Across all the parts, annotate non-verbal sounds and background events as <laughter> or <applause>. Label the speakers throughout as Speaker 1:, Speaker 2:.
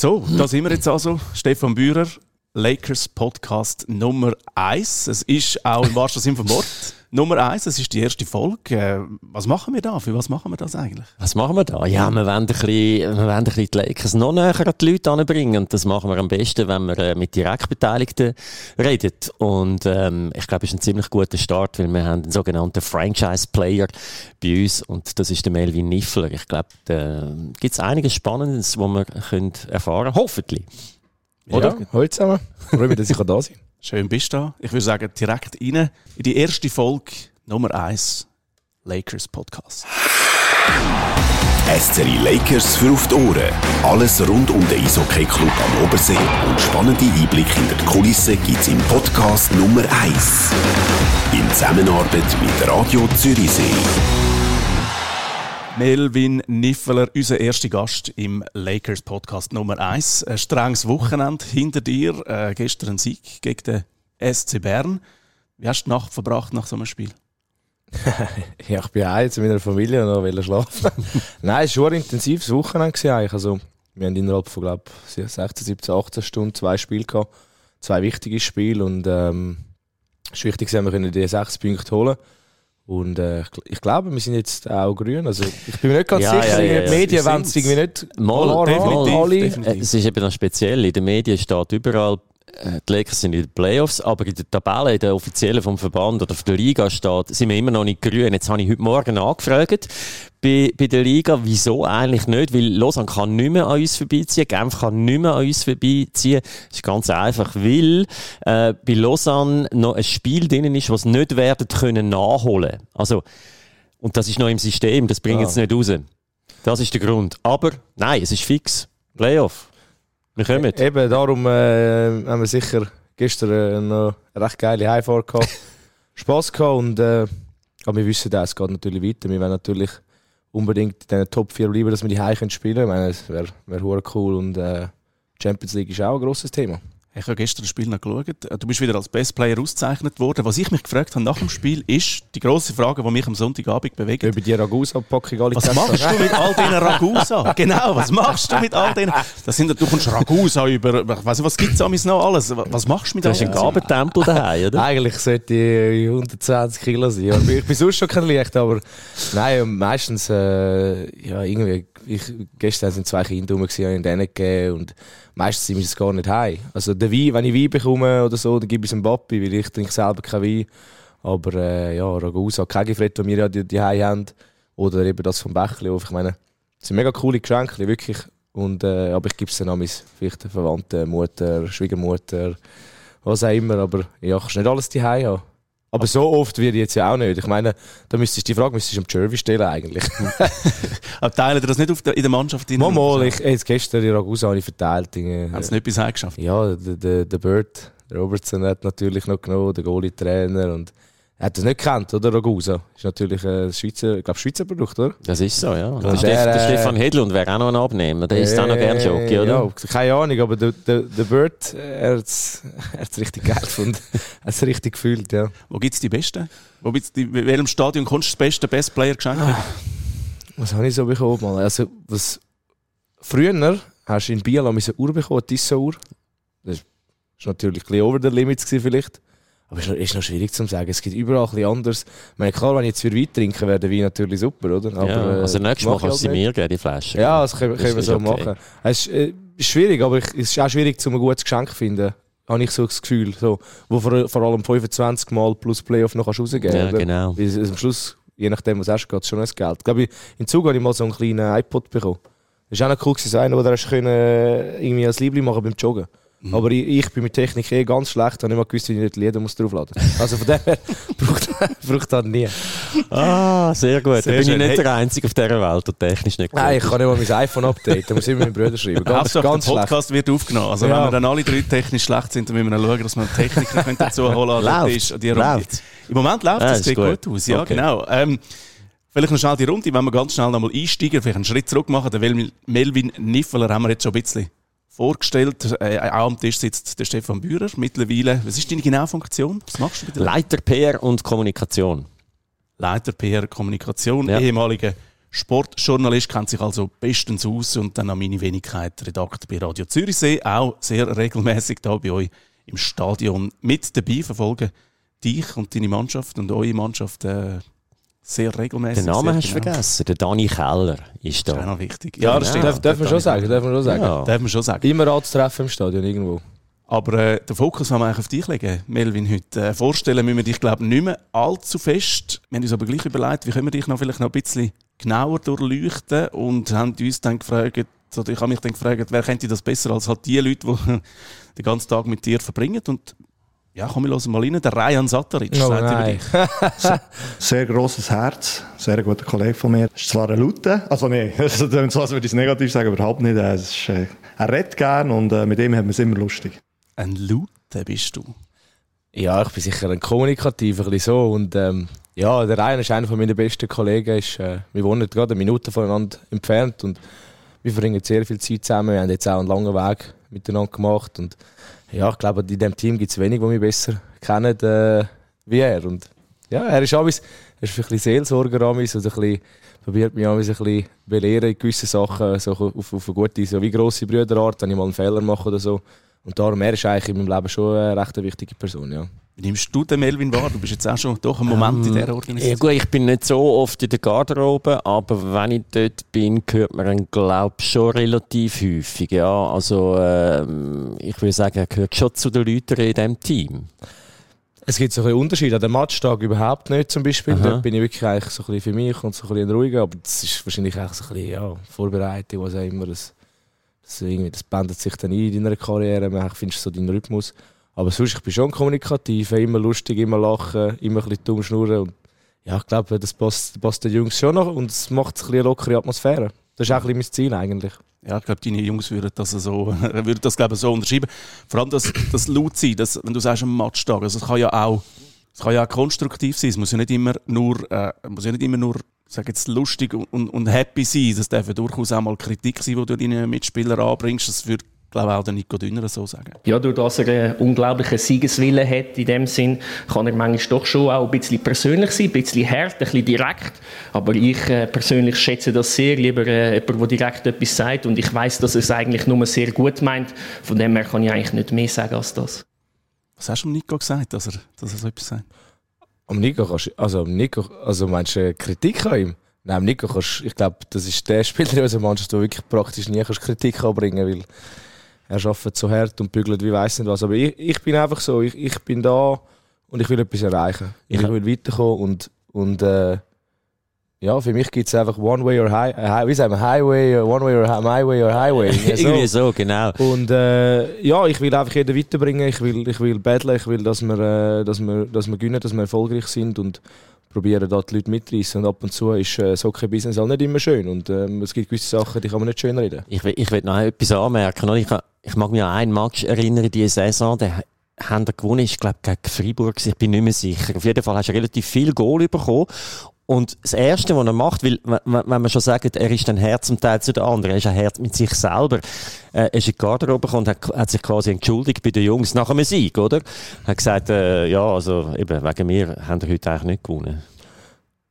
Speaker 1: So, da sind wir jetzt also. Stefan Bührer, Lakers Podcast Nummer 1. Es ist auch im wahrsten Sinne vom Wort Nummer 1. Es ist die erste Folge. Äh, was machen wir da? Für was machen wir das eigentlich?
Speaker 2: Was machen wir da? Ja, wir wollen ein bisschen, wir wollen ein bisschen die Lakers noch näher an die Leute anbringen. Und das machen wir am besten, wenn wir äh, mit Direktbeteiligten reden. Und ähm, ich glaube, es ist ein ziemlich guter Start, weil wir haben einen sogenannten Franchise-Player bei uns. Und das ist der Melvin Niffler. Ich glaube, da gibt es einiges Spannendes, was wir können erfahren können. Hoffentlich.
Speaker 3: Oder? Ja, heute zusammen. Freue mich, dass ich da sein
Speaker 1: Schön bist du da. Ich würde sagen, direkt rein in die erste Folge Nummer 1 Lakers Podcast.
Speaker 4: SCRI Lakers für auf die Ohren. Alles rund um den Eishockey Club am Obersee und spannende Einblicke in die Kulissen gibt es im Podcast Nummer 1. In Zusammenarbeit mit Radio Zürichsee.
Speaker 1: Melvin Niffeler, unser erster Gast im Lakers Podcast Nummer 1. Ein strenges Wochenende hinter dir. Äh, gestern ein Sieg gegen den SC Bern. Wie hast du die Nacht verbracht nach so einem Spiel? <laughs>
Speaker 3: ja, ich bin heim zu meiner Familie und noch schlafen. <laughs> Nein, es war schon ein intensives Wochenende. Eigentlich. Also, wir haben innerhalb von glaub, 16, 17, 18 Stunden zwei Spiele gehabt. Zwei wichtige Spiele. Und ähm, es war wichtig, dass wir die sechs Punkte holen können. Und äh, ich glaube, wir sind jetzt auch grün. Also ich bin mir nicht ganz ja, sicher, ja, ja, die Medien wollen es irgendwie nicht
Speaker 2: mal, definitiv, definitiv. Es ist eben noch speziell. In den Medien steht überall die Lakers sind in den Playoffs, aber in der Tabelle, in der offiziellen vom Verband oder von der Liga steht, sind wir immer noch nicht grün. Jetzt habe ich heute Morgen angefragt bei, bei der Liga, wieso eigentlich nicht? Weil Lausanne kann nicht mehr an uns vorbeiziehen, Genf kann nicht mehr an uns vorbeiziehen. Das ist ganz einfach, weil äh, bei Lausanne noch ein Spiel drin ist, was nicht werden können nachholen. Also, und das ist noch im System, das bringt es ah. nicht raus. Das ist der Grund. Aber nein, es ist fix. Playoff. Wir kommen.
Speaker 3: E eben, darum äh, haben wir sicher gestern äh, noch eine recht geile Heimfahrt gehabt. <laughs> Spass gehabt und äh, aber wir wissen, es geht natürlich weiter. Wir wollen natürlich unbedingt in den Top 4 bleiben, dass wir die Heim spielen können. Ich meine, es wäre wär cool und äh, Champions League ist auch ein grosses Thema.
Speaker 1: Ich habe gestern das Spiel noch geschaut. Äh, du bist wieder als Best Player ausgezeichnet worden. Was ich mich gefragt habe nach dem Spiel, ist die grosse Frage, die mich am Sonntagabend bewegt.
Speaker 3: Über die Ragusa-Packung alle
Speaker 1: Was machst du mit all diesen Ragusa? <laughs> genau, was machst du mit all denen? Das sind, du kommst Ragusa über, nicht, was gibt es noch alles? Was machst du mit
Speaker 2: all Du hast einen Gabentempel <laughs> daheim, oder?
Speaker 3: Eigentlich sollte ich 120 Kilo sein. Ich bin sonst schon kein Licht, aber nein, meistens, äh, ja, irgendwie, ich, gestern sind zwei Kinder rum, ich ihnen gegeben und meistens sind wir es gar nicht heim. Also der Wein, wenn ich Wein bekomme oder so, dann gebe ich es dem Papi, weil ich trinke selber keinen Wein. Aber äh, ja, Ragusa, Kegifred, die wir ja die, die haben, oder eben das vom Bächlehof. Ich meine, das sind mega coole Geschenke, wirklich. Und, äh, aber ich gebe es dann an meine Verwandten, Mutter, Schwiegermutter, was auch immer. Aber ja, kannst nicht alles die haben. Aber so oft wird jetzt ja auch nicht. Ich meine, da müsstest du die Frage müsstest du am Jervy stellen eigentlich. <laughs>
Speaker 1: Aber teilen das nicht der, in der Mannschaft?
Speaker 3: Mal, mal. Ich, jetzt gestern die Ragusa habe ich verteilt.
Speaker 1: Haben sie nicht bis geschafft?
Speaker 3: Ja, der, der, der Bird Robertson hat natürlich noch genommen, der Goalie-Trainer und er hat das nicht gekannt, oder? Ragusa. Ist natürlich ein Schweizer, ich glaube, Schweizer Produkt, oder?
Speaker 2: Das ist so, ja. Der, der, der, Stefan Hedlund wäre auch noch ein Abnehmer. Der ist auch noch gerne Jockey, oder? Ja,
Speaker 3: keine Ahnung, aber der, der, der Bird, er hat <laughs> es richtig geil gefunden. er hat es richtig gefühlt, ja.
Speaker 1: Wo gibt es die Besten? Wo gibt's die, in welchem Stadion kommst du das beste Best Player geschenkt? Ah,
Speaker 3: was habe ich so bekommen? Also, was, früher hast du in Biel eine Uhr bekommen, eine Tissot-Uhr. Das war natürlich ein bisschen over the limits vielleicht. Aber es ist, ist noch schwierig zu sagen. Es gibt überall etwas anderes. Ich meine, klar, wenn ich jetzt für Wein trinken werde Wein natürlich super, oder?
Speaker 2: Aber, ja, also äh, nächstes Mal kannst du sie mir geben, die Flasche.
Speaker 3: Ja, das können, können wir so okay. machen. Es ist, äh, schwierig, aber es ist auch schwierig, um ein gutes Geschenk zu finden. Habe ich so das Gefühl. So, wo vor, vor allem 25 Mal plus Playoff noch kannst rausgeben
Speaker 2: Ja, genau.
Speaker 3: Weil am Schluss, je nachdem, was hast, geht es schon das Geld. Ich glaube, im Zug habe ich mal so einen kleinen iPod bekommen. Das war auch noch cool, so einer, wo du äh, irgendwie als Liebling machen beim Joggen. Mhm. Aber ich, ich, bin mit Technik eh ganz schlecht, habe nicht mal gewusst, wie ich nicht Lieder muss draufladen muss. Also von dem her <laughs> braucht, braucht das nie.
Speaker 2: Ah, sehr gut. Sehr bin schön. ich nicht der Einzige auf dieser Welt, der technisch nicht
Speaker 3: Nein, ich kann nicht mal mein iPhone updaten, da muss ich immer meinen Brüder schreiben. Ganz,
Speaker 1: Hauptsache, ganz der Podcast schlecht. wird aufgenommen. Also ja. wenn wir dann alle drei technisch schlecht sind, dann müssen wir dann schauen, dass wir einen Techniker dazu holen
Speaker 2: läuft.
Speaker 1: Die läuft. Im Moment läuft ja, das, sieht gut. gut aus. Ja, okay. genau. Ähm, Vielleicht noch schnell die Runde, wenn wir ganz schnell nochmal einsteigen, vielleicht einen Schritt zurück machen. Der Melvin Niffeler haben wir jetzt schon ein bisschen vorgestellt. Äh, auch am Tisch sitzt der Stefan Bührer mittlerweile. Was ist deine genaue Funktion? Was machst du
Speaker 2: mit der Leiter PR und Kommunikation.
Speaker 1: Leiter PR Kommunikation, ja. ehemaliger Sportjournalist, kennt sich also bestens aus und dann an meine Wenigkeit Redakt bei Radio Zürichsee, auch sehr regelmäßig da bei euch im Stadion mit dabei, verfolgen dich und deine Mannschaft und eure Mannschaft äh, sehr regelmäßig.
Speaker 2: Den Namen hast du genau. vergessen, der Dani Keller ist da.
Speaker 1: Das ist auch noch wichtig.
Speaker 3: Ja, das stimmt. Darf, darf man schon sagen, darf man schon sagen. Ja.
Speaker 1: Darf man schon sagen.
Speaker 3: Immer anzutreffen im Stadion irgendwo.
Speaker 1: Aber äh, den Fokus wollen wir eigentlich auf dich legen, Melvin, heute. Äh, vorstellen müssen wir dich, glaube ich, nicht mehr allzu fest. Wir haben uns aber gleich überlegt, wie können wir dich noch vielleicht noch ein bisschen genauer durchleuchten und haben uns dann gefragt, oder ich habe mich dann gefragt, wer kennt das besser als halt die Leute, die <laughs> den ganzen Tag mit dir verbringen und ja, komm, wir hören mal rein. Der Rajan Sataric
Speaker 3: oh, sagt über dich. <laughs>
Speaker 5: sehr grosses Herz, sehr guter Kollege von mir. Ist zwar ein Lute, also nein, <laughs> also, so würde ich es negativ sagen, überhaupt nicht. Er, ist, äh, er redet gern und äh, mit ihm haben wir es immer lustig.
Speaker 1: Ein Lute bist du?
Speaker 3: Ja, ich bin sicher ein Kommunikativer, ein bisschen so. Und ähm, ja, der Ryan ist einer meiner besten Kollegen. Ist, äh, wir wohnen gerade eine Minute voneinander entfernt und wir verbringen sehr viel Zeit zusammen. Wir haben jetzt auch einen langen Weg miteinander gemacht. Und ja, ich glaube, in diesem Team gibt es wenig, die mich besser kennen äh, wie er. Und ja, er ist alles, er ist ein bisschen Seelsorger an mich, bisschen, probiert mich ein bisschen belehren in gewissen Sachen, so auf, auf eine gute, so wie grosse Brüderart, wenn ich mal einen Fehler mache oder so. Und darum, er ist eigentlich in meinem Leben schon eine recht wichtige Person, ja.
Speaker 1: Nimmst du den Melvin wahr? Du bist jetzt auch schon doch einen Moment in dieser Organisation.
Speaker 2: Ja gut, ich bin nicht so oft in der Garderobe, aber wenn ich dort bin, hört man ihn, glaube ich, schon relativ häufig. Ja, also ähm, ich würde sagen, er gehört schon zu den Leuten in diesem Team.
Speaker 3: Es gibt so ein Unterschied. An dem Matchtag überhaupt nicht zum Beispiel. Aha. Dort bin ich wirklich eigentlich so ein bisschen für mich und so ein bisschen ruhiger. Aber das ist wahrscheinlich auch so ein bisschen ja, Vorbereitung, was auch immer. Das, das, irgendwie, das bändet sich dann ein in deiner Karriere. Man findest so deinen Rhythmus. Aber sonst, ich bin schon kommunikativ, immer lustig, immer lachen, immer ein bisschen dumm schnurren. Ja, ich glaube, das passt, passt den Jungs schon noch und es macht eine lockere Atmosphäre. Das ist auch ein bisschen mein Ziel eigentlich.
Speaker 1: Ja, ich glaube, deine Jungs würden das so, <laughs> würden das, glaube ich, so unterschreiben. Vor allem das, das laut sein, das, wenn du sagst, am Matchtag, also es kann ja auch es kann ja auch konstruktiv sein. Es muss ja nicht immer nur, äh, muss ja nicht immer nur sag jetzt, lustig und, und, und happy sein. Es darf ja durchaus auch mal Kritik sein, die du deinen Mitspielern anbringst. Das würde glaube auch der Nico Dünner so sagen.
Speaker 6: Ja, durch dass er einen unglaublichen Siegeswille hat in dem Sinn, kann er manchmal doch schon auch ein bisschen persönlich sein, ein bisschen hart, ein bisschen direkt. Aber ich äh, persönlich schätze das sehr, lieber äh, jemand, der direkt etwas sagt und ich weiß, dass er es eigentlich nur sehr gut meint. Von dem her kann ich eigentlich nicht mehr sagen als das.
Speaker 1: Was hast du dem Nico gesagt, dass er, dass er so etwas sagt?
Speaker 3: Am Nico kannst du, also Nico, also meinst du Kritik an ihm? Nein, Nico kannst, ich glaube, das ist der Spieler in unserer Mannschaft, der wirklich praktisch nie kannst Kritik anbringen weil er arbeitet so hart und bügelt wie weiß nicht was. Aber ich, ich bin einfach so, ich, ich bin da und ich will etwas erreichen. Ich, will weiterkommen und, und äh, ja, für mich gibt es einfach One Way or High, äh, wie sagen wir, Highway, One Way or My Way or Highway. <laughs>
Speaker 2: so. Irgendwie so, genau.
Speaker 3: Und äh, ja, ich will einfach jeden weiterbringen, ich will, ich will battlen, ich will, dass wir, äh, dass wir, dass wir gewinnen, dass wir erfolgreich sind und probieren da die Leute mitreißen. Und ab und zu ist äh, so kein Business auch nicht immer schön. Und ähm, es gibt gewisse Sachen, die kann man nicht schön reden.
Speaker 2: Ich will, ich will noch etwas anmerken. Ich, ich mag mich an einen Match erinnern, diese Saison, der haben gewonnen, ich glaube gegen Freiburg, ich bin nicht mehr sicher. Auf jeden Fall hast du relativ viel Goal bekommen und das Erste, was er macht, weil, wenn man schon sagt, er ist ein Herz zum Teil zu den anderen, er ist ein Herz mit sich selber, äh, er ist in die Garderobe gekommen und hat, hat, sich quasi entschuldigt bei den Jungs nach einem Sieg, oder? Er hat gesagt, äh, ja, also eben, wegen mir haben wir heute eigentlich nicht gewonnen.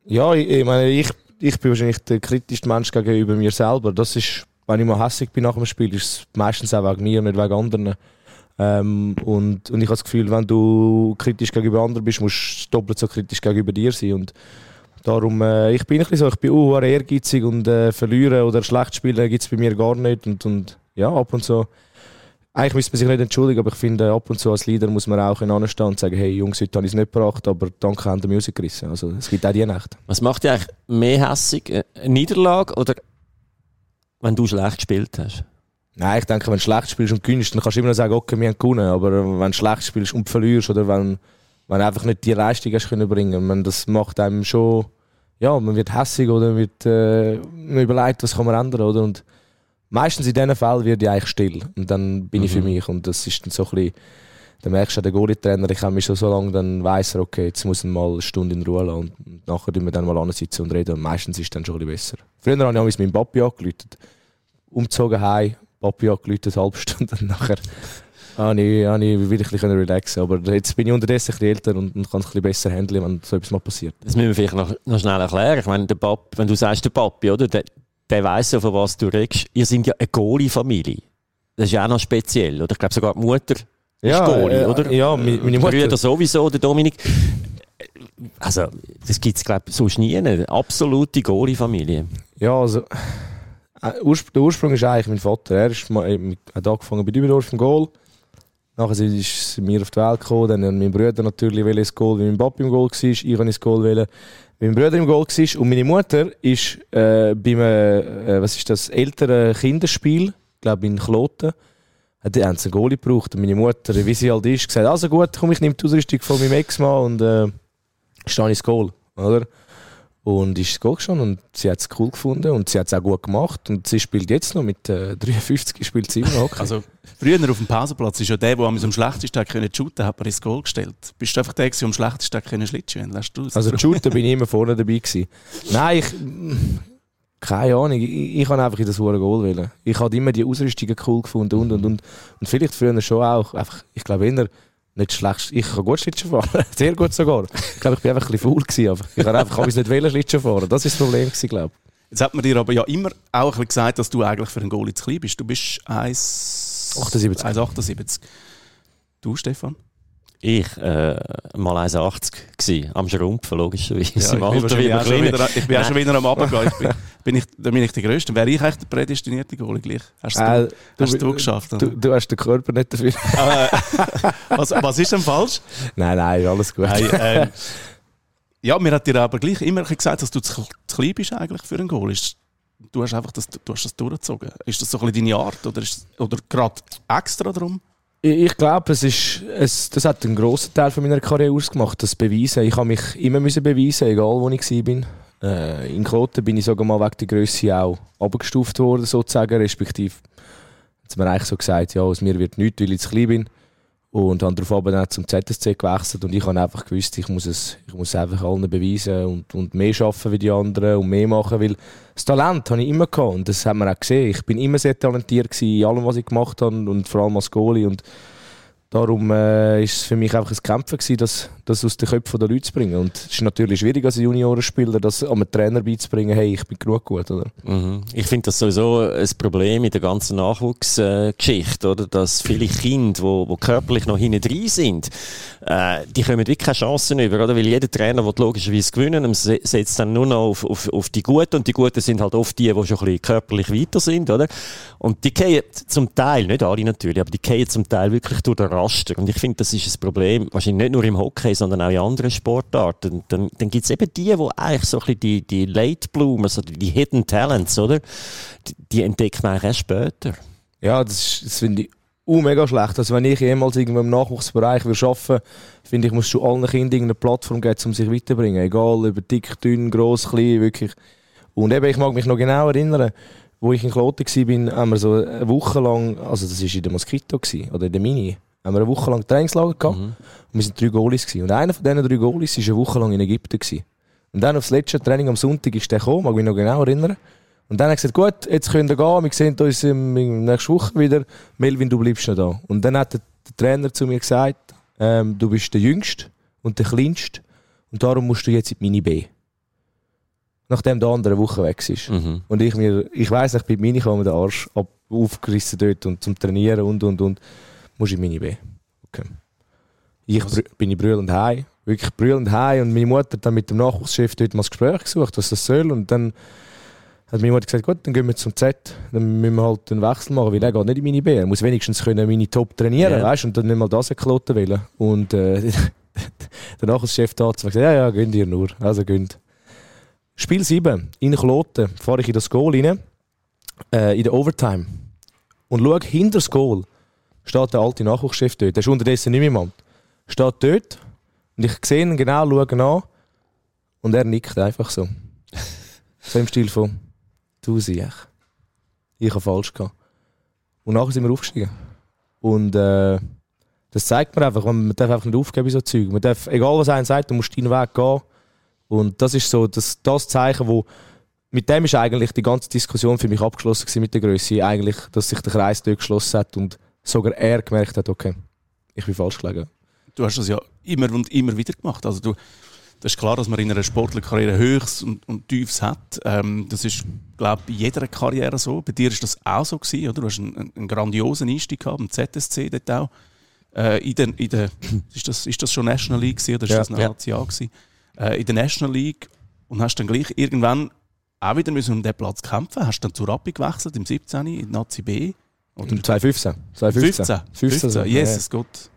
Speaker 3: Ja, ich, ich meine, ich, ich bin wahrscheinlich der kritischste Mensch gegenüber mir selber. Das ist, wenn ich mal hässlich bin nach dem Spiel, ist es meistens auch wegen mir, nicht wegen anderen. Ähm, und, und ich habe das Gefühl, wenn du kritisch gegenüber anderen bist, musst du doppelt so kritisch gegenüber dir sein. Und Darum, äh, ich bin ein bisschen so, ich bin auch ehrgeizig und äh, verlieren oder schlecht spielen gibt es bei mir gar nicht. Und, und ja, ab und zu, eigentlich müsste man sich nicht entschuldigen, aber ich finde, ab und zu als Leader muss man auch anstehen und sagen, hey Jungs, heute habe ich es nicht gebracht, aber danke an der Musik gerissen. Also es gibt auch die Nacht.
Speaker 2: Was macht dich eigentlich mehr hässig? Äh, eine Niederlage oder wenn du schlecht gespielt hast?
Speaker 3: Nein, ich denke, wenn du schlecht spielst und gewinnst, dann kannst du immer noch sagen, okay, wir haben gewonnen. Aber wenn du schlecht spielst und verlierst oder wenn wenn einfach nicht die Leistung hast können bringen. Man, das macht einem schon, ja, man wird hässig oder wird, äh, man überlegt, was kann man ändern, oder? Und meistens in diesen Fällen wird ich eigentlich still und dann bin mhm. ich für mhm. mich und das ist dann so ein bisschen, dann merkst du, der Goalie-Trainer, ich habe mich schon so lange, dann weiss er, okay, jetzt muss er mal eine Stunde in Ruhe lassen und nachher tun wir dann mal ansitzen und reden und meistens ist es dann schon ein bisschen besser. Früher habe ich meinem Papi angerufen, umgezogen heim, Papi angerufen, eine halbe Stunde <laughs> und nachher habe ich, habe ich wieder ein bisschen relaxen Aber jetzt bin ich unterdessen ein bisschen älter und, und kann es ein bisschen besser handeln, wenn so etwas mal passiert.
Speaker 2: Das müssen wir vielleicht noch, noch schnell erklären. Ich meine, der Pap, wenn du sagst, der Papi, oder? Der, der weiss ja, von was du redest. Ihr seid ja eine Goalie-Familie. Das ist ja auch noch speziell, oder? Ich glaube sogar die Mutter
Speaker 3: ja, ist Goalie, äh, oder? Ja, meine, Mutter.
Speaker 2: Brüder sowieso, der Dominik. Also, das gibt es, glaube ich, sonst nie. Eine absolute Goalie-Familie.
Speaker 3: Ja, also... Äh, der Ursprung ist eigentlich mein Vater. Er ist, hat angefangen bei Dübendorf im Goal. Nachher ist mir auf die Welt gekommen. Dann hat mein Bruder natürlich ins Goal, wie mein Papa im Goal war. Ich wollte ins Goal, wählen, wie mein Bruder im Goal war. Und meine Mutter ist äh, bei einem, äh, was ist das, älteren Kinderspiel, ich glaube in Kloten, hat die einen Goalie gebraucht. Und meine Mutter, wie sie halt ist, gesagt, also gut, komm, ich nehme die Ausrüstung von meinem Ex-Mann und äh, stehe ins Goal. Oder? Und ist es schon und sie hat es cool gefunden und sie hat es auch gut gemacht und sie spielt jetzt noch mit äh, 53 spielt sie immer noch.
Speaker 1: Also früher auf dem Pausenplatz ist ja der, der am schlechtesten können shooten, hat man ins Goal gestellt. Bist du einfach der, der am schlechtesten können schlitschen? Lässt du
Speaker 3: Also <laughs> shooten bin ich immer vorne dabei gewesen. Nein, ich keine Ahnung, ich, ich kann einfach in das Goal wählen. Ich habe immer die Ausrüstungen cool gefunden und und und und vielleicht früher schon auch. Einfach, ich glaube eher nicht schlecht. Ich kann gut Schlittschuh fahren. <laughs> Sehr gut sogar. Ich glaube, ich bin einfach ein bisschen faul gewesen. Aber ich habe einfach nicht wollen Schlittschuh fahren. Das ist das Problem gewesen, glaube
Speaker 1: ich. Jetzt hat man dir aber ja immer auch ein bisschen gesagt, dass du eigentlich für einen Goalie zu klein bist. Du bist 1,78. 1,78. Du, Stefan?
Speaker 2: Ich, äh, mal 1,80 gsi, am Schrumpfen, logischerweise.
Speaker 1: Ja, ich, bin wieder, ich bin auch schon wieder am Abgehen. <laughs> Ich bin, ich, dann bin ich der Größte. Wäre ich eigentlich der prädestinierte Goalie gleich? Hast du, äh, hast du, du geschafft?
Speaker 3: Du, du, hast den Körper nicht dafür. <laughs>
Speaker 1: was, was ist denn falsch?
Speaker 3: Nein, nein, alles gut. Nein, äh, <laughs>
Speaker 1: ja, mir hat dir aber gleich immer gesagt, dass du zu, zu klein bist eigentlich für einen Goal. Du hast einfach das, du hast das durchgezogen. Ist das so ein bisschen deine Art oder, oder gerade extra darum?
Speaker 3: Ich glaube, es ist, es, das hat einen grossen Teil von meiner Karriere ausgemacht, das Beweisen. Ich habe mich immer müssen beweisen, egal wo ich war. Äh, in Kloten bin ich sogar mal wegen der Größe auch abgestuft worden, sozusagen, respektive hat mir eigentlich so gesagt, ja, aus mir wird nichts, weil ich zu klein bin. Und habe darauf dann zum ZSC gewechselt und ich habe einfach gewusst, ich muss es, ich muss einfach allen beweisen und, und mehr arbeiten wie die anderen und mehr machen, weil das Talent habe ich immer gehabt und das haben wir auch gesehen. Ich bin immer sehr talentiert gewesen in allem, was ich gemacht habe und vor allem als Goalie und Darum äh, ist es für mich einfach ein Kämpfen gewesen, das, das aus den Köpfen der Leute zu bringen. Und es ist natürlich schwierig als Juniorenspieler, das einem Trainer beizubringen, hey, ich bin genug gut, oder?
Speaker 2: Mhm. Ich finde das sowieso ein Problem in der ganzen Nachwuchsgeschichte, äh? Dass viele Kinder, wo körperlich noch hinten drin sind, äh, die kommen wirklich keine Chancen über, oder? Weil jeder Trainer will logischerweise gewinnen setzt dann nur noch auf, auf, auf die Guten und die Guten sind halt oft die, die schon ein bisschen körperlich weiter sind, oder? Und die gehen zum Teil, nicht alle natürlich, aber die gehen zum Teil wirklich durch den Raster. Und ich finde, das ist ein Problem, wahrscheinlich nicht nur im Hockey, sondern auch in anderen Sportarten. Dann, dann gibt es eben die, die eigentlich so ein die, die Late Bloomers, also die Hidden Talents, oder? Die, die entdeckt man eigentlich erst später.
Speaker 3: Ja, das, das finde ich uh, mega schlecht. Also wenn ich jemals irgendwo im Nachwuchsbereich will arbeiten finde ich, muss schon allen Kindern eine Plattform geben, um sich weiterzubringen. Egal, über dick, dünn, gross, klein, wirklich. Und eben, ich mag mich noch genau erinnern, wo ich in Kloten war, haben wir so eine Woche lang, also das war in der Moskito oder in der Mini, haben wir eine Woche lang Trainingslager gehabt mhm. und wir waren drei Goalies gewesen. Und einer von diesen drei Goalies war eine Woche lang in Ägypten gewesen. Und dann aufs letzte Training am Sonntag ist der gekommen, mag mich noch genau erinnern. Und dann hat er gesagt, gut, jetzt könnt ihr gehen, wir sehen uns in der nächsten Woche wieder. Melvin, du bleibst noch da. Und dann hat der, Trainer zu mir gesagt, ähm, du bist der Jüngste und der Kleinste und darum musst du jetzt in die Mini B. Nachdem der andere Woche weg ist. Mhm. Und ich mir, ich weiss nicht, bei Mini kam der Arsch ab, aufgerissen dort und zum Trainieren und und und. Muss ich Mini B. Okay. Ich was? bin ich brüllend heim, wirklich brüllend heim und meine Mutter hat dann mit dem Nachwuchschef dort mal das Gespräch gesucht, was das soll und dann hat meine Mutter gesagt, gut, dann gehen wir zum Z, dann müssen wir halt einen Wechsel machen, weil er geht nicht in meine B. Er muss wenigstens können meine Top trainieren, yeah. weißt und dann nicht mal das kloten wollen. Und äh, <laughs> der da hat gesagt, ja, ja, gönnt ihr nur, also gönnt. Spiel 7, in Kloten, fahre ich in das Goal rein, äh, in der Overtime. Und schaue, hinter das Goal steht der alte Nachwuchschef dort. Der ist unterdessen nicht mehr im Amt. Steht dort und ich sehe ihn genau, schaue ihn an und er nickt einfach so. <laughs> so im Stil von du siehst. Ich habe falsch gehabt. Und nachher sind wir aufgestiegen. Und äh, das zeigt mir einfach, man darf einfach nicht aufgeben bei so Zeug. Man darf, egal was einer sagt, du musst deinen Weg gehen. Und das ist so das, das Zeichen, wo mit dem ist eigentlich die ganze Diskussion für mich abgeschlossen mit der Größe. Eigentlich, dass sich der Kreis dort geschlossen hat und sogar er gemerkt hat, okay, ich bin falsch gelegen.
Speaker 1: Du hast das ja immer und immer wieder gemacht. Also du, das ist klar, dass man in einer sportlichen Karriere Höchst und, und Tiefs hat. Ähm, das ist, glaube ich, bei jeder Karriere so. Bei dir ist das auch so gewesen, oder? Du hast einen, einen grandiosen Einstieg gehabt, im ZSC dort auch. Äh, in der, in der, <laughs> ist, das, ist das schon National League gewesen, oder ist ja, das eine ja. ACA gewesen? Äh, in der National League und hast dann gleich irgendwann auch wieder müssen um diesen Platz kämpfen. Hast dann zu Rappi gewechselt, im 17. in Nazi B.
Speaker 3: Oder? Im 2015.
Speaker 1: 2015. 15. 15, 15 Jesus ja. Gott.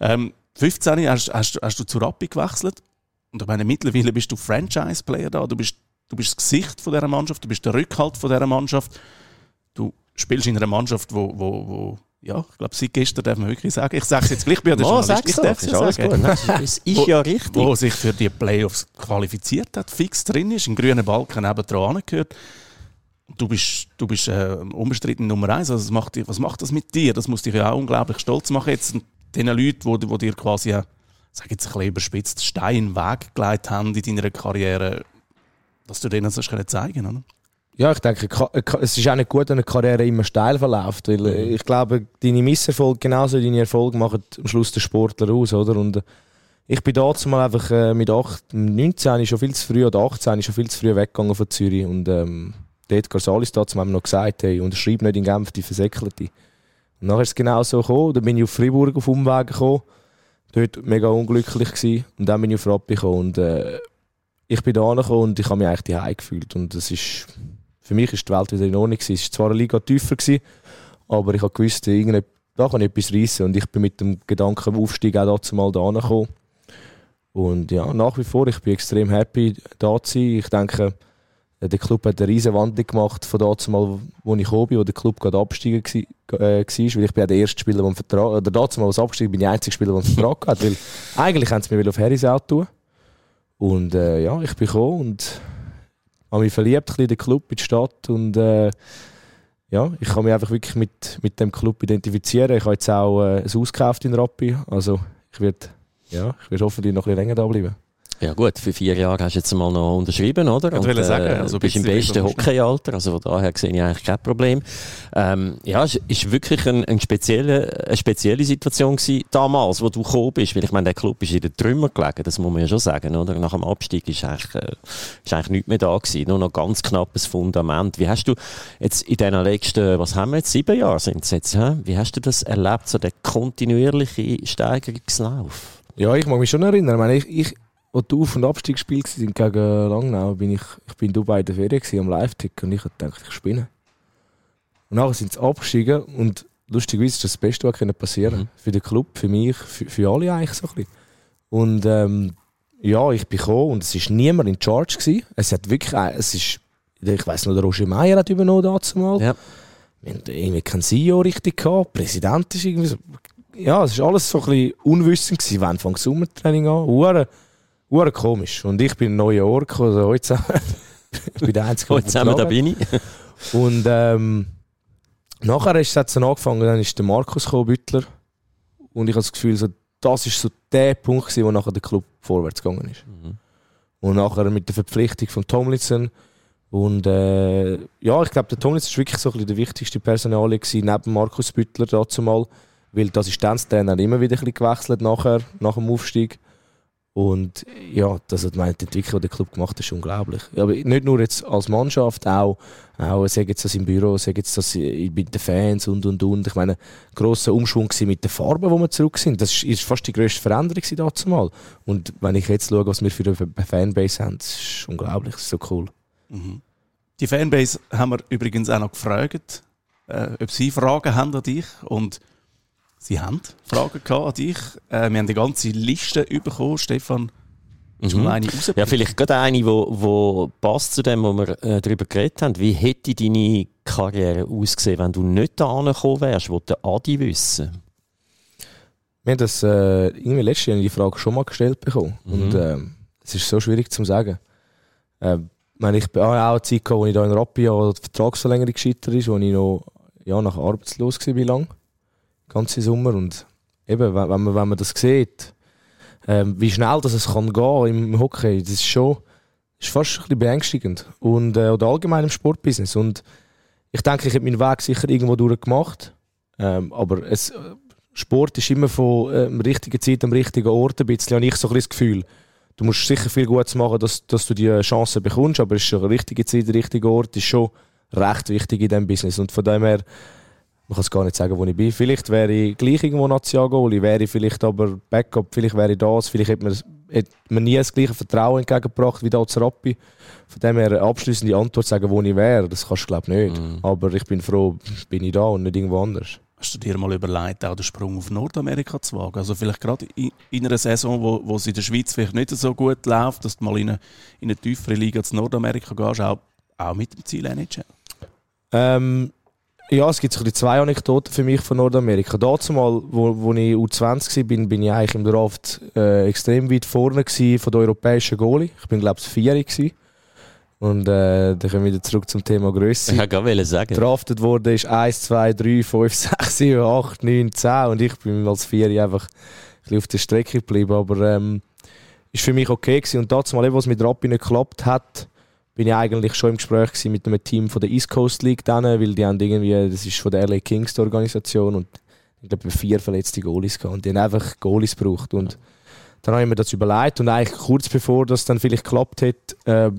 Speaker 1: Ähm, 15 hast, hast, hast du zu Rappi gewechselt. Und ich meine, mittlerweile bist du Franchise-Player da. Du bist, du bist das Gesicht von dieser Mannschaft, du bist der Rückhalt von dieser Mannschaft. Du spielst in einer Mannschaft, wo, wo, wo ja, ich glaube, seit gestern darf man wirklich sagen. Ich sage es jetzt gleich bei der
Speaker 2: oh, Journalist. Ich darf es sagen.
Speaker 1: Das ist ja richtig. Wo sich für die Playoffs qualifiziert hat, fix drin ist, im grünen Balken nebendran angehört. Du bist, du bist äh, unbestritten Nummer eins. Also, was, macht, was macht das mit dir? Das muss dich ja auch unglaublich stolz machen, jetzt den Leuten, die, die dir quasi, äh, sag jetzt ein bisschen überspitzt, Stein in den Weg gelegt haben in deiner Karriere, dass du denen das zeigen oder?
Speaker 3: Ja, ich denke, es ist auch nicht gut, wenn eine Karriere immer steil verläuft, weil äh, mhm. ich glaube, deine Misserfolge genauso deine Erfolge machen am Schluss den Sportler aus, oder? Und äh, ich bin dazu mal einfach mit 8, 19 schon viel zu früh oder 18 schon viel zu früh weggegangen von Zürich und ähm, der Edgar Salis dazu haben noch gesagt, hey, unterschreib nicht in Genf die Versäckelte. Und nachher ist es genau so gekommen, dann bin ich auf Freiburg auf Umwegen gekommen, dort mega unglücklich gewesen und dann bin ich auf Rappi gekommen und äh, ich bin da gekommen und ich habe mich eigentlich daheim gefühlt und das ist für mich ist die Welt wieder in Ordnung gewesen. Es war zwar eine Liga tiefer, gewesen, aber ich habe gewusst, da kann ich etwas reissen. Und ich bin mit dem Gedanken Aufstieg auch dazu mal da gekommen. Und ja, nach wie vor, ich bin extrem happy, da zu sein. Ich denke, der Club hat eine riesige Wandlung gemacht von dazu mal, wo ich gekommen bin, wo der Club gerade abgestiegen war, äh, weil ich bin der erste Spieler, der Vertrag, oder dazu mal was abgestiegen bin, der einzige Spieler, der einen Vertrag hat, weil eigentlich haben sie mir auf Harris auch tun. Und äh, ja, ich bin gekommen und habe mich verliebt in den Club, in die Stadt und äh, ja, ich kann mich einfach wirklich mit, mit dem Club identifizieren. Ich habe jetzt auch äh, ein Haus gekauft in Rappi, also ich werde ja, ich hoffentlich noch ein bisschen länger da bleiben.
Speaker 2: Ja gut, für vier Jahre hast du jetzt mal noch unterschrieben, oder?
Speaker 1: Ich sagen,
Speaker 2: äh, also bist im besten Hockeyalter, also von daher sehe ich eigentlich kein Problem. Ähm, ja, es ist wirklich ein, ein spezielle, eine spezielle Situation gewesen, damals, wo du gekommen bist, weil ich meine, der Club ist in den Trümmern gelegen, das muss man ja schon sagen, oder? Nach dem Abstieg ist eigentlich, äh, ist eigentlich nichts mehr da gewesen, nur noch ganz knappes Fundament. Wie hast du jetzt in diesen letzten, was haben wir jetzt, sieben Jahre sind es jetzt, hä? wie hast du das erlebt, so der kontinuierliche Steigerungslauf?
Speaker 3: Ja, ich mag mich schon erinnern. Ich meine, ich, ich wo die Auf- und Abstiegsspiele waren gegen Langnau, bin ich, ich bin in Dubai in der Ferien gewesen, am Live-Tick und ich dachte, ich spinne. Und nachher sind sie abgestiegen und lustigerweise ist das das Beste, was passieren kann. Mhm. Für den Club, für mich, für, für alle eigentlich so ein bisschen. Und ähm, ja, ich bin gekommen und es war niemand in Charge. Gewesen. Es hat wirklich, es ist, ich weiss noch, der Roger Meier hat übernommen dazu mal. Ja. Wir hatten irgendwie keinen CEO richtig gehabt, Präsident ist irgendwie so, ja, es war alles so ein bisschen unwissend gewesen, wann fängt Sommertraining an. Uhren, Uhr komisch. Und ich bin ein neuer gekommen, also heute zusammen. ich bin der <laughs> Einzige,
Speaker 2: Heute zusammen, da bin ich.
Speaker 3: Und ähm, nachher hat es dann angefangen, dann ist der Markus gekommen, Büttler. Und ich habe das Gefühl, so, das ist so der Punkt, gewesen, wo nachher der Club vorwärts gegangen ist. Mhm. Und nachher mit der Verpflichtung von Tomlinson. Und äh, ja, ich glaube, der Tomlinson war wirklich so ein bisschen der wichtigste Personal neben Markus Büttler dazu mal. Weil der Assistenztrainer immer wieder ein bisschen gewechselt nachher, nach dem Aufstieg. Und ja, das hat meine, die Entwicklung, die der Club gemacht hat, ist unglaublich. Aber nicht nur jetzt als Mannschaft, auch, auch sagen jetzt das im Büro, sagen jetzt das mit den Fans und und und. Ich meine, grosser Umschwung mit den Farben, wo wir zurück sind. Das ist fast die grösste Veränderung dazu mal. Und wenn ich jetzt schaue, was wir für eine Fanbase haben, das ist unglaublich, das ist so cool.
Speaker 1: Mhm. Die Fanbase haben wir übrigens auch noch gefragt, äh, ob sie Fragen haben an dich und Sie haben Fragen an dich. Äh, wir haben eine ganze Liste bekommen. Stefan,
Speaker 2: Mhm. Ja, vielleicht gerade eine, wo, wo passt zu dem, wo wir äh, darüber geredet haben. Wie hätte deine Karriere ausgesehen, wenn du nicht da gekommen wärst? Wollte der Adi wissen?
Speaker 3: Wir haben das äh, irgendwie letztes Jahr die Frage schon mal gestellt bekommen. Mhm. Und äh, es ist so schwierig zu sagen. Äh, ich habe auch eine Zeit gehabt, wo ich da in Rappi an die Vertragsverlängerung gescheitert ist, wo ich noch ja, nach arbeitslos war, wie lange ganze Sommer. Und eben, wenn man, wenn man das sieht, ähm, wie schnell das es kann gehen im Hockey, das ist schon ist fast ein bisschen beängstigend. Und, äh, oder allgemein im Sportbusiness. Und ich denke, ich habe meinen Weg sicher irgendwo durchgemacht. Ähm, aber es, Sport ist immer von ähm, richtigen Zeit am richtigen Ort ein bisschen, habe ich so ein das Gefühl. Du musst sicher viel Gutes machen, dass, dass du die Chance bekommst, aber es ist schon eine richtige Zeit, der richtige Ort ist schon recht wichtig in diesem Business. Und von dem her, man kann es gar nicht sagen, wo ich bin. Vielleicht wäre ich gleich irgendwo Nationalgoalie, wäre ich vielleicht aber Backup, vielleicht wäre ich das, vielleicht hätte man, hätte man nie das gleiche Vertrauen entgegengebracht wie da zu Rappi. Von dem her eine abschließende Antwort sagen, wo ich wäre, das kannst du glaube ich nicht. Mm. Aber ich bin froh, bin ich da und nicht irgendwo anders.
Speaker 1: Hast du dir mal überlegt, auch den Sprung auf Nordamerika zu wagen? Also vielleicht gerade in, in einer Saison, wo, wo es in der Schweiz vielleicht nicht so gut läuft, dass du mal in eine, in eine tiefere Liga zu Nordamerika gehst, auch, auch mit dem Ziel NHL?
Speaker 3: Ähm, ja, es gibt so zwei Anekdoten für mich von Nordamerika. Dazu mal, wo, wo ich U20 war, bin, bin ich eigentlich im Draft äh, extrem weit vorne von der europäischen Goalie. Ich bin glaube ich Vieri gewesen. Und äh, dann kommen wir wieder zurück zum Thema Größe.
Speaker 2: Ich wollte sagen.
Speaker 3: Draftet wurde ist 1, 2, 3, 5, 6, 7, 8, 9, 10 und ich bin als Vieri einfach ein auf der Strecke geblieben. Aber ähm, ist für mich okay gewesen. Und dazu mal, was mit Rappi nicht geklappt hat, bin ich eigentlich schon im Gespräch mit einem Team von der East Coast League dann, weil die haben irgendwie, das ist von der LA Kings die Organisation und ich glaube vier verletzte Goalies gehabt und die haben einfach Goalies gebraucht und dann habe ich mir das überlegt und eigentlich kurz bevor das dann vielleicht geklappt hat, äh,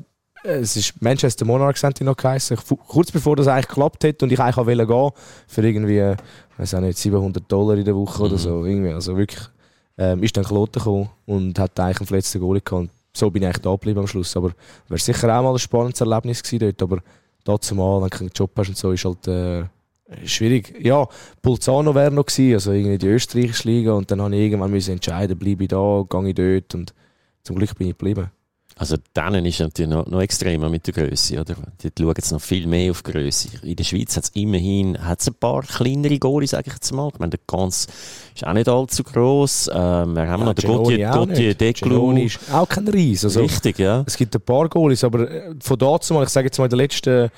Speaker 3: es ist Manchester Monarchs haben die noch geheißen, kurz bevor das eigentlich geklappt hat und ich eigentlich auch gehen für irgendwie, weiß auch nicht, 700 Dollar in der Woche mhm. oder so, irgendwie, also wirklich, ähm, ist dann Kloten gekommen und hat eigentlich einen verletzten Goalie gehabt so bin ich eigentlich da geblieben am Schluss. Aber wäre sicher auch mal ein spannendes Erlebnis gewesen dort. Aber dazu mal, wenn du einen Job hast und so, ist halt äh, schwierig. Ja, Pulzano wäre noch gewesen, also irgendwie die österreichische Liga. Und dann habe ich irgendwann müssen entscheiden, bleibe ich da, gehe ich dort. Und zum Glück bin ich geblieben.
Speaker 2: Also denen ist natürlich noch, noch extremer mit der Größe, oder? Die schauen jetzt noch viel mehr auf Größe. In der Schweiz hat es immerhin hat's ein paar kleinere Goalies, sage ich jetzt mal. Ich meine, der Gans ist auch nicht allzu gross. Ähm, wir haben ja, noch den Gauthier, Gauthier Declu.
Speaker 3: ist auch kein Ries. Also,
Speaker 2: Richtig, ja.
Speaker 3: Es gibt ein paar Goalies, aber äh, von dazu mal, ich sage jetzt mal in den letzten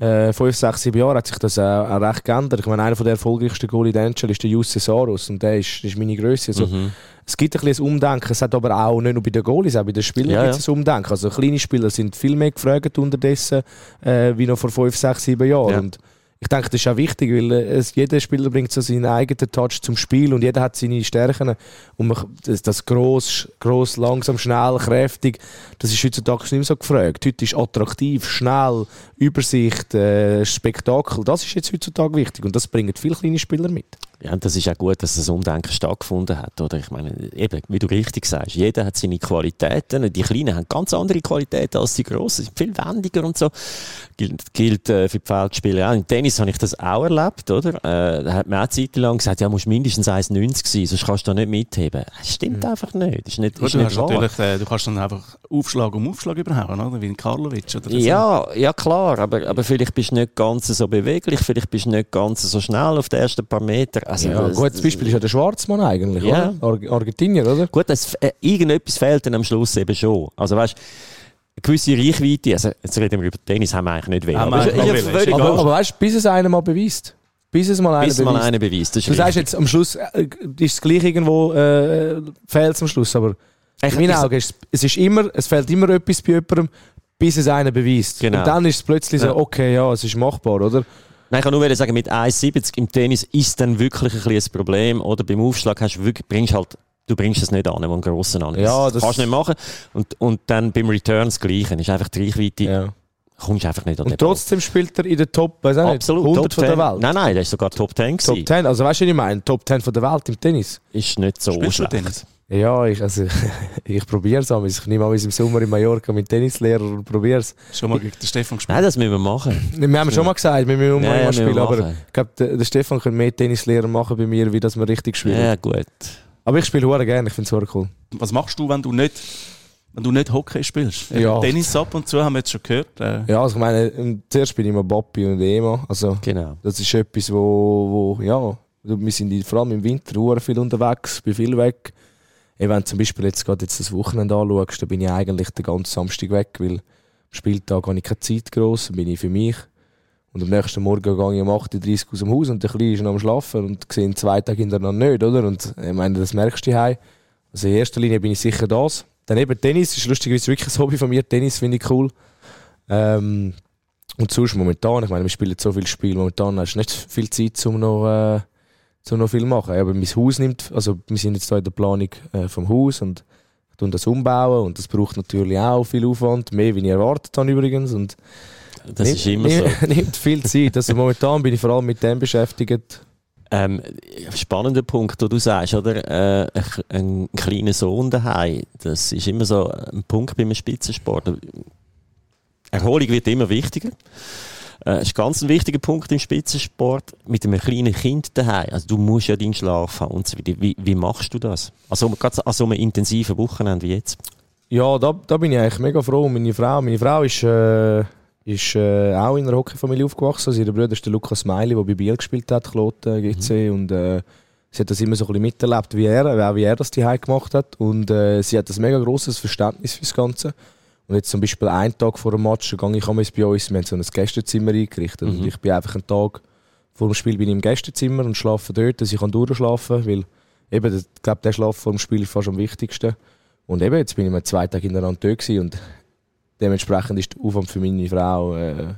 Speaker 3: äh, 5, 6, 7 Jahren hat sich das auch, auch recht geändert. Ich meine, einer der erfolgreichsten Goalie in Angel ist der Jussi Saros und der ist, ist meine Größe. Also, mhm. Es gibt ein bisschen Umdenken, es hat aber auch nicht nur bei den Goalies, auch bei den Spielern ja, gibt es ja. ein Umdenken. Also kleine Spieler sind viel mehr gefragt unterdessen, äh, wie noch vor 5, 6, 7 Jahren. Ja. Und ich denke, das ist auch wichtig, weil äh, es, jeder Spieler bringt so seinen eigenen Touch zum Spiel und jeder hat seine Stärken. Und man, das, das gross, gross, langsam, schnell, kräftig, das ist heutzutage nicht mehr so gefragt. Heute ist attraktiv, schnell, Übersicht, äh, Spektakel. Das ist jetzt heutzutage wichtig und das bringen viele kleine Spieler mit.
Speaker 2: Ja, das ist auch gut, dass das Umdenken stattgefunden hat. Oder? Ich meine, eben, wie du richtig sagst, jeder hat seine Qualitäten. Die Kleinen haben ganz andere Qualitäten als die Grossen. sind viel wendiger und so. Gilt, gilt äh, für die Feldspieler auch. Im Tennis habe ich das auch erlebt, oder? Äh, da hat man auch Zeit lang gesagt, ja, musst mindestens 1,90 sein, sonst kannst du da nicht mitheben. Das stimmt mhm. einfach nicht. Das ist nicht,
Speaker 1: ist du, nicht natürlich, äh, du kannst dann einfach Aufschlag um Aufschlag überhauen, oder? Wie ein Karlovic oder so.
Speaker 2: Ja, ja, klar. Aber, aber vielleicht bist du nicht ganz so beweglich, vielleicht bist du nicht ganz so schnell auf den ersten paar Metern.
Speaker 3: Also, ja, das, gutes Beispiel ist ja der Schwarzmann eigentlich, ja. oder? Ar Argentinier, oder?
Speaker 2: Gut, das, äh, irgendetwas fehlt dann am Schluss eben schon. Also weißt eine gewisse Reichweite, also jetzt reden wir über Tennis, haben wir eigentlich nicht
Speaker 3: will. Aber, aber, aber, aber weißt du, bis es einer mal beweist. Bis es mal einer
Speaker 2: beweist. Mal einer beweist.
Speaker 3: du sagst jetzt am Schluss, äh, ist es gleich irgendwo, äh, fehlt es am Schluss, aber in meinen Augen ist es ist immer, es fehlt immer etwas bei jemandem, bis es einer beweist. Genau. Und dann ist es plötzlich ja. so, okay, ja, es ist machbar, oder?
Speaker 2: Nein, ich kann nur sagen, mit 1,70 im Tennis ist dann wirklich ein, ein Problem. Oder beim Aufschlag hast du wirklich, bringst halt, du bringst es nicht an, wo einen grossen an.
Speaker 3: Ja, das
Speaker 2: kannst du nicht machen. Und, und dann beim Return das Gleiche. Ist einfach die Reichweite. Ja. Kommst einfach nicht an
Speaker 3: Und trotzdem Ball. spielt er in der Top, weiß nicht,
Speaker 2: Absolut,
Speaker 3: 100
Speaker 2: von
Speaker 3: der Welt.
Speaker 2: Nein, nein, der ist sogar Top 10 gewesen.
Speaker 3: Top 10, also weißt du, was ich meine? Top 10 von der Welt im Tennis.
Speaker 2: Ist nicht so
Speaker 1: Spielst schlecht.
Speaker 3: Ja, ich, also, <laughs> ich probiere es Ich nehme mal im Sommer in Mallorca mit Tennislehrer und probiere es.
Speaker 1: Schon mal gegen den Stefan gespielt?
Speaker 2: Nein, das müssen wir machen. <laughs>
Speaker 3: Wir haben schon mal gesagt, wir müssen ja, mal spielen. Aber ich glaube, der, der, Stefan kann mehr Tennislehrer machen bei mir, wie das wir richtig spielen.
Speaker 2: Ja, gut.
Speaker 3: Aber ich spiele gerne, ich finde es cool.
Speaker 1: Was machst du, wenn du nicht, wenn du nicht Hockey spielst?
Speaker 3: Ja.
Speaker 1: Tennis ab und zu haben wir jetzt schon gehört. Äh.
Speaker 3: Ja, also ich meine, zuerst bin ich immer Bappi und Ema. Also,
Speaker 2: genau.
Speaker 3: Das ist etwas, wo, wo ja, wir sind vor allem im Winter viel unterwegs, bin viel weg wenn du zum Beispiel jetzt gerade jetzt das Wochenende anschaust, dann bin ich eigentlich den ganzen Samstag weg, weil am Spieltag habe ich keine Zeit gross, dann bin ich für mich. Und am nächsten Morgen gehe ich um 8.30 Uhr aus dem Haus und der Kleine ist noch am Schlafen und sehe zwei Tage hintereinander nicht, oder? Und ich meine, das merkst du hier. Also in erster Linie bin ich sicher das. Dann eben Tennis, ist lustigerweise wirklich ein Hobby von mir. Tennis finde ich cool. Ähm, und sonst momentan, ich meine, wir spielen so viel Spiel, momentan hast du nicht viel Zeit, um noch äh, um noch viel zu machen. Aber mein Haus nimmt, also wir sind jetzt da in der Planung äh, vom Haus und tun das umbauen und das braucht natürlich auch viel Aufwand, mehr wie ich erwartet habe übrigens und
Speaker 2: das
Speaker 3: nimmt,
Speaker 2: ist immer so. <laughs>
Speaker 3: nimmt viel Zeit. Also momentan bin ich vor allem mit dem beschäftigt.
Speaker 2: Ähm, spannender Punkt, wo du sagst, oder? Äh, ein, ein kleiner Sohn daheim, das ist immer so ein Punkt beim Spitzensport. Erholung wird immer wichtiger. Das ist ganz ein wichtiger Punkt im Spitzensport mit einem kleinen Kind daheim. Also du musst ja deinen Schlaf haben und so weiter. Wie, wie machst du das? Also gerade an so einem intensiven Wochenende wie jetzt?
Speaker 3: Ja, da, da bin ich eigentlich mega froh. Meine Frau, meine Frau ist, äh, ist äh, auch in einer Hockeyfamilie aufgewachsen. Also ihr Bruder ist der Lukas Meili, der bei Biel gespielt hat, Kloten, GC. Mhm. Und äh, sie hat das immer so ein bisschen miterlebt, wie er, wie er das die gemacht hat. Und äh, sie hat ein mega grosses Verständnis für das Ganze. Und jetzt zum Beispiel einen Tag vor dem Match gehe ich bei uns, wir haben so ein Gästezimmer eingerichtet mhm. und ich bin einfach einen Tag vor dem Spiel bin ich im Gästezimmer und schlafe dort, dass ich durchschlafen kann, weil eben, ich glaube, der Schlaf vor dem Spiel ist fast am wichtigsten. Und eben, jetzt bin ich mal zwei Tage hintereinander dort und dementsprechend ist der Aufwand für meine Frau äh,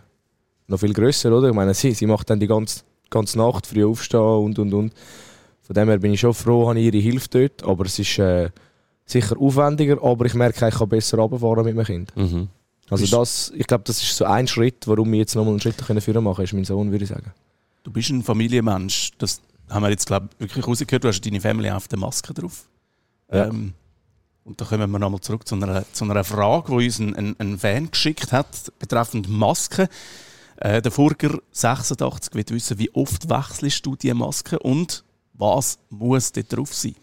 Speaker 3: noch viel grösser, oder? Ich meine, sie, sie macht dann die ganze, ganze Nacht früh aufstehen und und und. Von dem her bin ich schon froh, habe ihre Hilfe dort, aber es ist äh, sicher aufwendiger, aber ich merke, ich kann besser runterfahren mit meinem Kind. Mhm. Also das, ich glaube, das ist so ein Schritt, warum wir jetzt nochmal einen Schritt können führen machen, ist mein Sohn, würde ich sagen.
Speaker 1: Du bist ein Familienmensch, das haben wir jetzt, glaube ich, wirklich rausgehört, du hast deine Familie auf der Maske drauf. Ja. Ähm, und da kommen wir nochmal zurück zu einer, zu einer Frage, die uns ein, ein, ein Fan geschickt hat, betreffend Masken. Äh, der Furger 86 will wissen, wie oft wechselst du diese Maske und was muss dort drauf sein?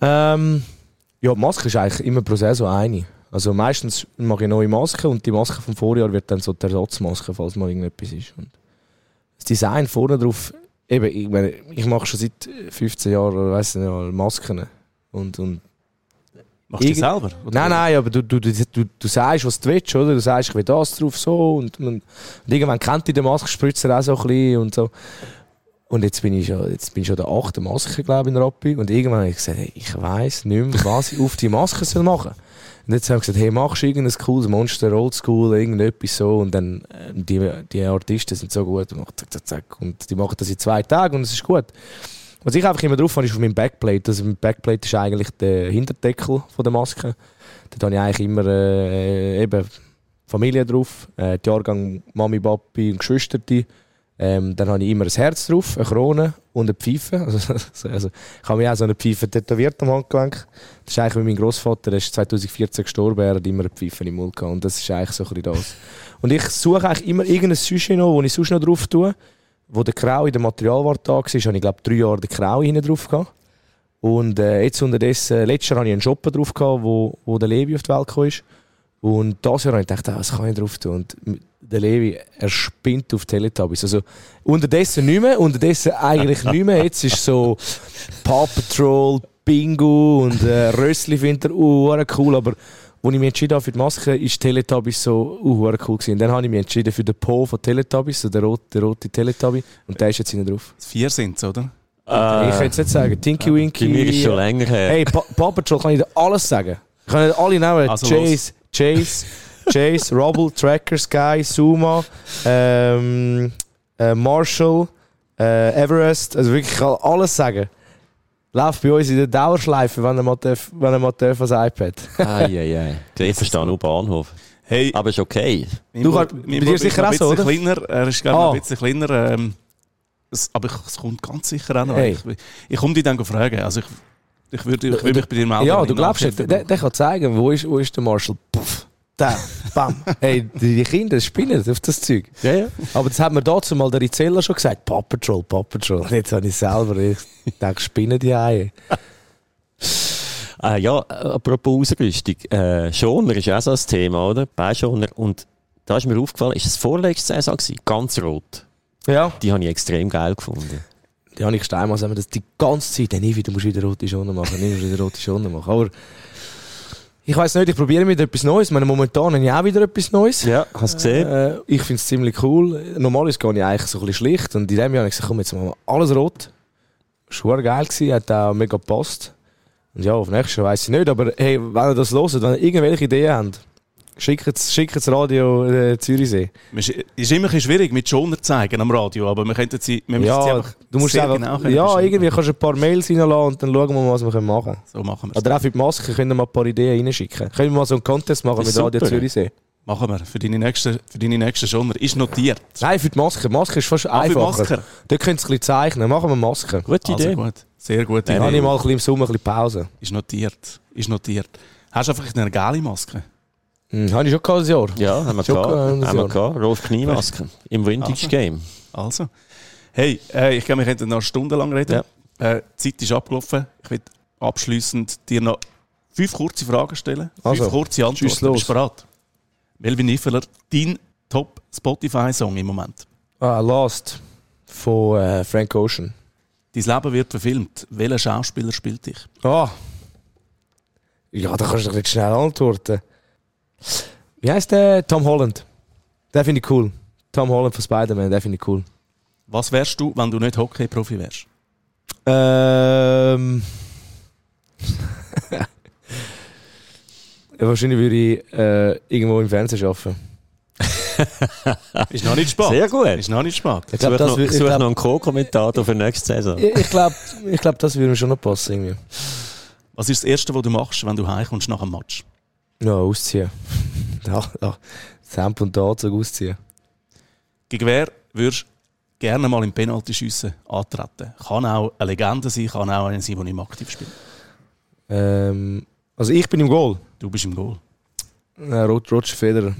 Speaker 3: Ähm, ja, die Maske ist eigentlich immer pro Saison eine. Also meistens mache ich neue Masken und die Maske vom Vorjahr wird dann so die Ersatzmaske, falls mal irgendetwas ist. Und das Design vorne drauf, eben, ich, meine, ich mache schon seit 15 Jahren, weiß nicht, Masken. Und, und
Speaker 1: Machst du die selber?
Speaker 3: Oder? Nein, nein, aber du, du, du, du, du sagst, was du willst, oder? Du sagst, ich will das drauf, so. Und, und, und irgendwann kennt dich der Maskenspritzer auch so ein bisschen und so. Und jetzt bin ich schon, jetzt bin ich schon der achte Maske, glaube ich, in Rappi. Und irgendwann habe ich gesagt, hey, ich weiss nicht mehr, was ich auf die Maske soll machen soll. Und jetzt habe ich gesagt, hey, machst du irgendein cooles Monster, Oldschool, irgendetwas so. Und dann, äh, die, die Artisten sind so gut und zack, zack, zack. Und die machen das in zwei Tagen und es ist gut. Was ich einfach immer drauf habe, ist auf meinem Backplate. Also mein Backplate ist eigentlich der Hinterdeckel von der Maske. Da habe ich eigentlich immer äh, eben Familie drauf, äh, die Jahrgang Mami, Papi und Geschwister. Ähm, dann habe ich immer ein Herz drauf, eine Krone und eine Pfeife. <laughs> Also, also, ich habe mir auch so eine Pfeife tätowiert am Handgelenk. Das ist eigentlich wie mein Großvater, der ist 2014 gestorben, er hat immer eine Pfeife im Mund gehabt. Und das ist eigentlich so ein das. Und ich suche eigentlich immer irgendein Sushi noch, das ich sonst noch drauf tue. Wo der Krau in der Materialwart da war, habe ich glaube drei Jahre den Krau hinten drauf gehabt. Und äh, jetzt unterdessen, letztes Jahr hatte ich einen Shopper drauf gehabt, wo, wo der Levi auf die Welt kam. Und das Jahr habe ich gedacht, ah, was kann ich drauf tun? Und der Levi, er spinnt auf Teletubbies. Also unterdessen nicht mehr, unterdessen eigentlich nicht mehr. Jetzt ist so Paw Patrol, Bingo und äh, Rössli findet er uh, cool, aber als ich mich entschieden habe für die Maske, ist Teletubbies so uh, cool gewesen. dann habe ich mich entschieden für den Po von Teletubbies, so der rote, der rote Teletubby. Und der ist jetzt hinten drauf.
Speaker 1: Vier sind es, oder?
Speaker 3: Äh, ich kann jetzt nicht sagen. Tinky Winky.
Speaker 2: Bei mir ist schon länger her.
Speaker 3: Hey, pa Paw Patrol kann ich dir alles sagen. Ich kann dir alle nehmen. Also Chase, Chase, Chase, Rubble, Tracker, Sky, Suma, ähm, äh, Marshall, äh, Everest. Also wirklich, ich kann alles sagen läuft bei uns in der Dauerschleife, wenn er mal, darf, wenn er mal darf, iPad.
Speaker 2: Eieiei. <laughs> Ich verstehe nur Bahnhof. Hey, aber ist okay.
Speaker 3: Du kannst, bei dir sicher auch so, oder?
Speaker 1: Kleiner, er ist glaube ah. ein bisschen kleiner. Ähm, es, aber es kommt ganz sicher auch noch. Hey. Ich, ich komme dich dann fragen. Also ich, ich würde ich würd mich bei dir melden.
Speaker 3: Ja, du glaubst nicht. Der, der kann zeigen, wo ist, wo ist der Marshall. Puff. Da, bam. <laughs> Hey, die Kinder spinnen auf das Zeug. Ja, ja. Aber das hat mir dazu mal der Rizella schon gesagt. Paw Patrol, Paw Patrol. Jetzt habe ich selber, ich denke, spinnen die Eier.
Speaker 2: Äh, ja, apropos Ausrüstung. Äh, Schoner ist auch so ein Thema, oder? Beischoner. Und da ist mir aufgefallen, ist es vorletzte Saison gewesen? Ganz rot.
Speaker 3: Ja.
Speaker 2: Die habe ich extrem geil gefunden.
Speaker 3: Die habe ich steinmal sagen, dass die ganze Zeit, dann nie wieder musst du wieder rote Schoner machen, nie wieder rote Schoner machen. Aber ich weiß nicht, ich probiere wieder etwas Neues. Meine, momentan habe ich auch wieder etwas Neues.
Speaker 2: Ja, hast du gesehen?
Speaker 3: Äh, ich finde es ziemlich cool. Normalerweise gehe ich eigentlich so ein bisschen schlicht. Und in dem Jahr habe ich gesagt, komm, jetzt machen wir alles rot. Schon geil gewesen, hat auch mega gepasst. Und ja, auf nächstes Jahr weiss ich nicht. Aber hey, wenn ihr das hört, wenn ihr irgendwelche Ideen habt, Schickt das Radio äh, Zürichsee.
Speaker 1: Es ist immer ein schwierig mit Schoner zeigen am Radio, aber wir könnten sie, wir
Speaker 3: ja, sie einfach du musst einfach, genau Ja, irgendwie kannst du ein paar Mails reinlassen und dann schauen wir mal, was wir machen können.
Speaker 1: So machen wir
Speaker 3: Oder auch für die Maske können wir mal ein paar Ideen reinschicken. Können wir mal so einen Contest machen mit Radio Zürichsee?
Speaker 1: Machen wir, für deine nächsten, für deine nächsten Schoner. Ist notiert.
Speaker 3: Nein, für die Maske. Maske ist fast ah, einfacher. Für Dort könnt ihr ein bisschen zeichnen. Machen wir Maske.
Speaker 2: Gute also Idee.
Speaker 1: Gut. Sehr gute
Speaker 3: Idee. Dann habe ich mal ein bisschen im Sommer ein bisschen Pause.
Speaker 1: Ist notiert. Ist notiert. Hast du einfach eine geile Maske?
Speaker 3: Hm, habe ich schon gehabt, ein Jahr.
Speaker 2: Ja, haben wir schon gehabt. Haben wir gehabt. Rolf Kniemasken im Vintage Game.
Speaker 1: Also. Hey, äh, ich glaube, wir könnten noch stundenlang reden. Ja. Äh, die Zeit ist abgelaufen. Ich will abschließend dir noch fünf kurze Fragen stellen. Fünf also, kurze Antworten. Du bist bereit? Melvin Niffeler, dein Top Spotify-Song im Moment?
Speaker 3: Ah, Lost von äh, Frank Ocean.
Speaker 1: Dein Leben wird verfilmt. Welcher Schauspieler spielt dich?
Speaker 3: Ah. Ja, da kannst du nicht schnell antworten. Wie heißt der? Tom Holland. Der finde ich cool. Tom Holland von Spider-Man, der finde ich cool.
Speaker 1: Was wärst du, wenn du nicht Hockey-Profi wärst?
Speaker 3: Ähm. wahrscheinlich würde ich äh, irgendwo im Fernsehen arbeiten.
Speaker 1: ist noch nicht spät.
Speaker 2: Sehr gut.
Speaker 1: Ist noch nicht spät.
Speaker 2: Ich glaube, das noch, glaub, noch einen Co-Kommentator für nächste Saison.
Speaker 3: Ich, ich glaube, ich glaub, das würde mir schon noch passen. Irgendwie.
Speaker 1: Was ist das Erste, was du machst, wenn du heimkommst nach dem Match?
Speaker 3: Ja, ausziehen. <laughs> ja, ja. Temp und Anzug ausziehen.
Speaker 1: Gegen wer würdest du gerne mal im Penalty-Schiessen antreten? Kann auch eine Legende sein, kann auch einer sein, der nicht aktiv spielt.
Speaker 3: Ähm, also ich bin im Goal.
Speaker 1: Du bist im Goal.
Speaker 3: Ja, Roger Federer.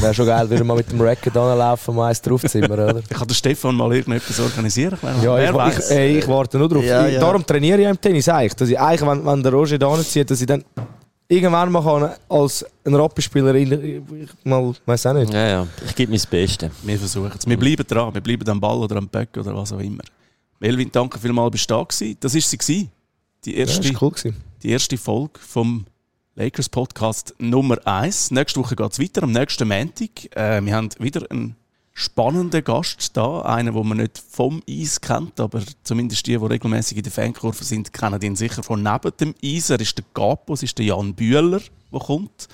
Speaker 3: Wäre schon geil, wenn wir mal mit dem Racket anlaufen und mal eins draufzimmern, oder? <laughs>
Speaker 1: Kann der Stefan mal irgendetwas organisieren?
Speaker 3: Ja, ich, ich, ey, ich, warte nur drauf. Ja, ja. Darum trainiere ich im Tennis eigentlich. Dass ich eigentlich, wenn, wenn der Roger da zieht, dass ich dann irgendwann mal kann, als ein Rapperspieler mal, weiß auch nicht.
Speaker 2: Ja, ja, ich gebe mein Bestes.
Speaker 1: Wir versuchen es. Wir bleiben dran. Wir bleiben am Ball oder am Böck oder was auch immer. Melvin, danke vielmals, bist du da gewesen. Das war sie. Die erste,
Speaker 3: ja, cool
Speaker 1: die erste Folge vom Lakers Podcast Nummer 1. Nächste Woche geht es weiter, am nächsten Montag. Äh, wir haben wieder einen spannenden Gast da, einen, den man nicht vom Eis kennt, aber zumindest die, die regelmäßig in der Fankurve sind, kennen ihn sicher von neben dem Eis. Er ist der Capo, es ist der Jan Bühler, der kommt.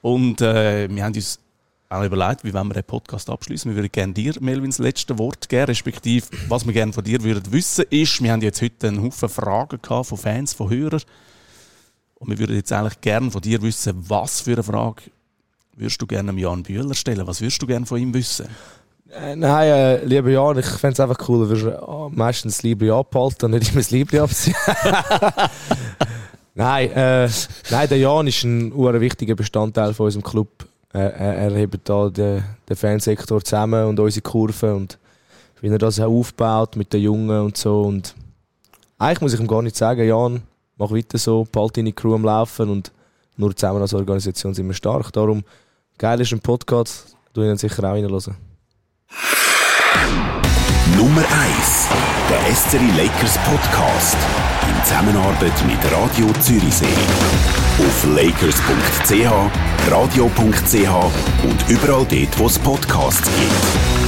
Speaker 1: Und äh, wir haben uns auch überlegt, wie wollen wir den Podcast abschließen. Wir würden gerne dir, Melvin, das letzte Wort geben, respektive was wir gerne von dir würden wissen ist, wir haben jetzt heute einen Haufen Fragen von Fans, von Hörern und wir würden jetzt eigentlich gerne von dir wissen, was für eine Frage würdest du gerne Jan Bühler stellen? Was würdest du gerne von ihm wissen?
Speaker 3: Äh, nein, äh, lieber Jan, ich fände es einfach cool, wenn wir oh, meistens das Libre abhalten und nicht immer das Libre abziehen. <laughs> nein, äh, nein, der Jan ist ein wichtiger Bestandteil von unserem Club. Er, er hebt da den, den Fansektor zusammen und unsere Kurve und wie er das aufbaut mit den Jungen und so. Und eigentlich muss ich ihm gar nicht sagen, Jan, mach weiter so, bald deine Crew am Laufen und nur zusammen als Organisation sind wir stark. Darum, geil ist ein Podcast, du ihn sicher auch reinhören.
Speaker 4: Nummer 1, der SCRI Lakers Podcast. In Zusammenarbeit mit Radio Zürichsee. Auf lakers.ch, radio.ch und überall dort, wo es Podcasts gibt.